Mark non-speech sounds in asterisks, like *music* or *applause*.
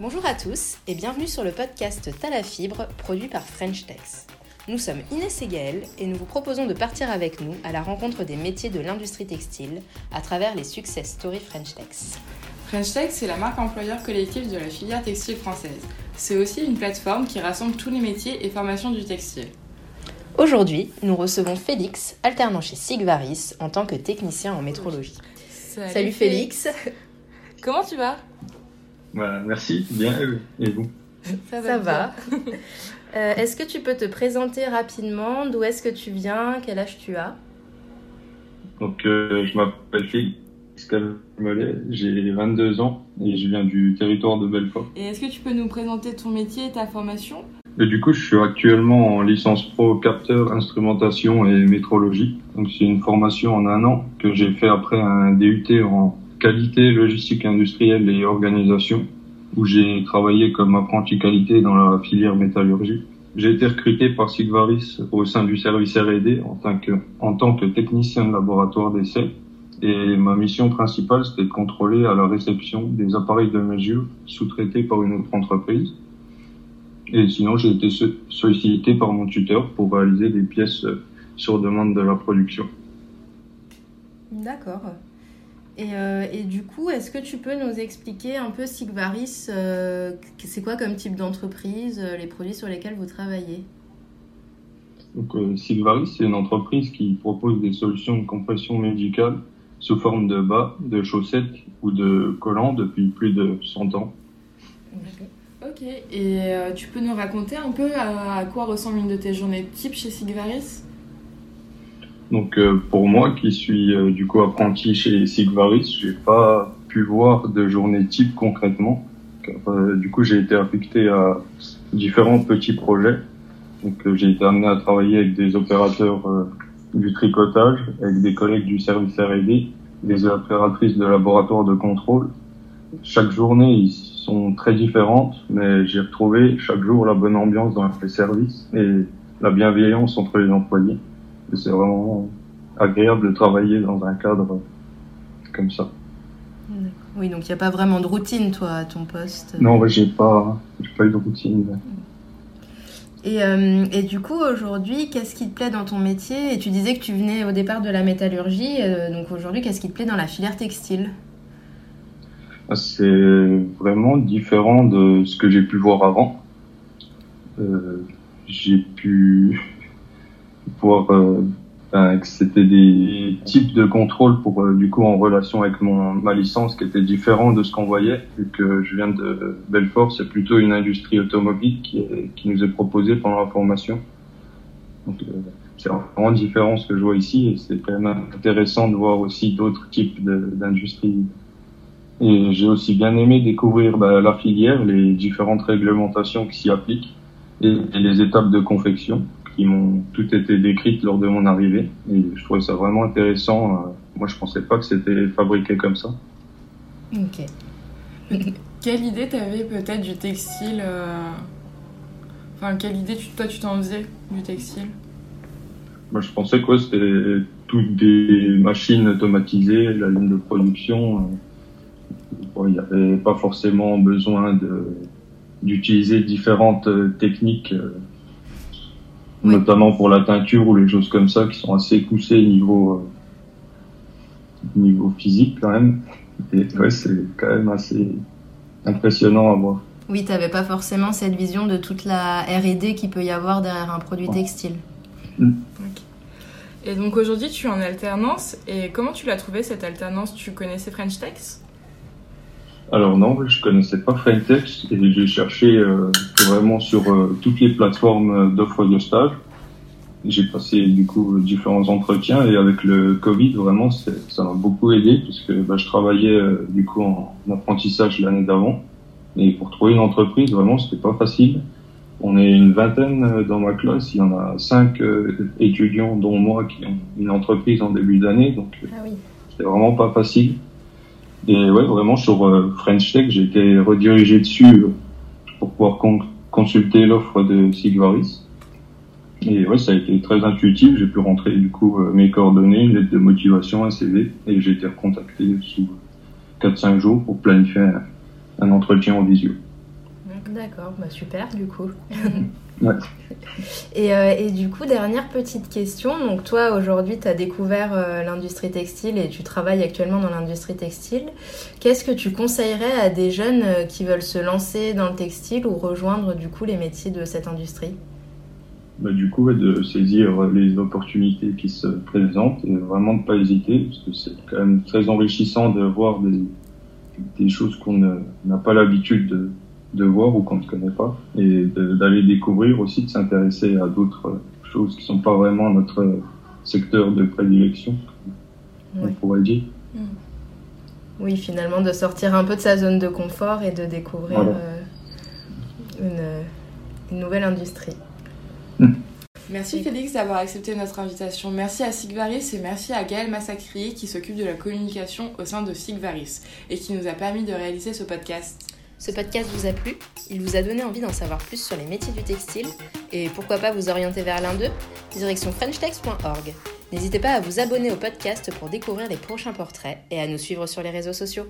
Bonjour à tous et bienvenue sur le podcast T'as fibre produit par French Tex. Nous sommes Inès et Gaëlle et nous vous proposons de partir avec nous à la rencontre des métiers de l'industrie textile à travers les success stories French Tex. French Tech, c'est la marque employeur collectif de la filière textile française. C'est aussi une plateforme qui rassemble tous les métiers et formations du textile. Aujourd'hui, nous recevons Félix, alternant chez Sigvaris en tant que technicien en métrologie. Salut, Félix. Comment tu vas? Bah, Merci, bien. Et vous? Ça va. *laughs* Euh, est-ce que tu peux te présenter rapidement? D'où est-ce que tu viens? Quel âge tu as? Donc, euh, je m'appelle Félix j'ai 22 ans et je viens du territoire de Belfort. Et est-ce que tu peux nous présenter ton métier et ta formation? Et Du coup, je suis actuellement en licence pro capteur, instrumentation et métrologie. Donc, c'est une formation en un an que j'ai fait après un DUT en qualité, logistique industrielle et organisation où j'ai travaillé comme apprenti qualité dans la filière métallurgie. J'ai été recruté par Sigvaris au sein du service R&D en tant que, en tant que technicien de laboratoire d'essai et ma mission principale, c'était de contrôler à la réception des appareils de mesure sous-traités par une autre entreprise. Et sinon, j'ai été sollicité par mon tuteur pour réaliser des pièces sur demande de la production. D'accord. Et, euh, et, du coup, est-ce que tu peux nous expliquer un peu Sigvaris euh, C'est quoi comme type d'entreprise, euh, les produits sur lesquels vous travaillez? Donc, Sigvaris, c'est une entreprise qui propose des solutions de compression médicale sous forme de bas, de chaussettes ou de collants depuis plus de 100 ans. Ok, et euh, tu peux nous raconter un peu à, quoi ressemble une de tes journées type chez Sigvaris? Donc euh, pour moi qui suis euh, du coup apprenti chez Sigvaris, j'ai pas pu voir de journée type concrètement. du coup j'ai été affecté à différents petits projets. Donc j'ai été amené à travailler avec des opérateurs du tricotage avec des collègues du service R&D, des opératrices de laboratoire de contrôle. Chaque journée, ils sont très différentes, mais j'ai retrouvé chaque jour la bonne ambiance dans les services et la bienveillance entre les employés. C'est vraiment agréable de travailler dans un cadre comme ça. Oui, donc il n'y a pas vraiment de routine, toi, à ton poste Non, j'ai pas, pas eu de routine. Et, euh, et, du coup, aujourd'hui, qu'est-ce qui te plaît dans ton métier? Et tu disais que tu venais au départ de la métallurgie, euh, donc aujourd'hui, qu'est-ce qui te plaît dans la filière textile? Ah, C'est vraiment différent de ce que j'ai pu voir avant. Euh, j'ai pu voir euh, c'était des types de contrôle pour euh, du coup en relation avec mon ma licence qui était différent de ce qu'on voyait vu que je viens de Belfort. C'est plutôt une industrie automobile qui qui nous est proposée pendant la formation. Donc euh, c'est vraiment différent ce que je vois ici et c'est quand même intéressant de voir aussi d'autres types d'industries. Et j'ai aussi bien aimé découvrir bah, la filière les différentes réglementations qui s'y appliquent et les étapes de confection qui m'ont toutes été décrites lors de mon arrivée. Et je trouvais ça vraiment intéressant. Euh, moi, je pensais pas que c'était fabriqué comme ça. Ok. *laughs* quelle idée t'avais peut-être du textile euh, Enfin, quelle idée toi tu t'en faisais du textile? Moi, je pensais que c'était toutes des machines automatisées, la ligne de production. Euh, il n'y avait pas forcément besoin d'utiliser différentes techniques notamment pour la teinture ou les choses comme ça qui sont assez poussées niveau euh, niveau physique quand même. Et ouais, c'est quand même assez impressionnant à voir. Oui, tu n'avais pas forcément cette vision de toute la R&D qu'il peut y avoir derrière un produit textile. Mm. Et donc aujourd'hui, tu es en alternance. Et comment tu l'as trouvé cette alternance? Tu connaissais French Tex alors non, je connaissais pas Frentex et j'ai cherché euh, vraiment sur euh, toutes les plateformes d'offres de stage. J'ai passé du coup différents entretiens et avec le Covid vraiment ça m'a beaucoup aidé puisque bah, je travaillais euh, du coup en, apprentissage l'année d'avant et pour trouver une entreprise vraiment c'était pas facile. On est une vingtaine dans ma classe, il y en a cinq étudiants dont moi qui ont une entreprise en début d'année donc ah oui. c'était vraiment pas facile. Et ouais, vraiment sur euh, French Tech, j'ai été redirigé dessus pour pouvoir consulter l'offre de Sigvaris. Et ouais, ça a été très intuitif. J'ai pu rentrer du coup euh, mes coordonnées, une lettre de motivation, un CV, et j'ai été recontacté sous 4-5 jours pour planifier un, entretien en visio. D'accord, bah super du coup. *laughs* ouais. et, euh, et, du coup, dernière petite question. Donc toi, aujourd'hui, tu as découvert euh, l'industrie textile et tu travailles actuellement dans l'industrie textile. Qu'est-ce que tu conseillerais à des jeunes euh, qui veulent se lancer dans le textile ou rejoindre du coup les métiers de cette industrie? Bah, du coup, de saisir les opportunités qui se présentent et vraiment de pas hésiter, parce que c'est quand même très enrichissant de voir des, des choses qu'on n'a pas l'habitude de, de voir ou qu'on ne connaît pas et d'aller découvrir aussi, de s'intéresser à d'autres choses qui sont pas vraiment notre secteur de prédilection, on pourrait dire. Mm. Oui, finalement, de sortir un peu de sa zone de confort et de découvrir euh, une, une, nouvelle industrie. Mm. Merci Félix d'avoir accepté notre invitation. Merci à Sigvaris et merci à Gaël Massacri qui s'occupe de la communication au sein de Sigvaris et qui nous a permis de réaliser ce podcast. Ce podcast vous a plu Il vous a donné envie d'en savoir plus sur les métiers du textile Et pourquoi pas vous orienter vers l'un d'eux Direction frenchtex.org. N'hésitez pas à vous abonner au podcast pour découvrir les prochains portraits et à nous suivre sur les réseaux sociaux.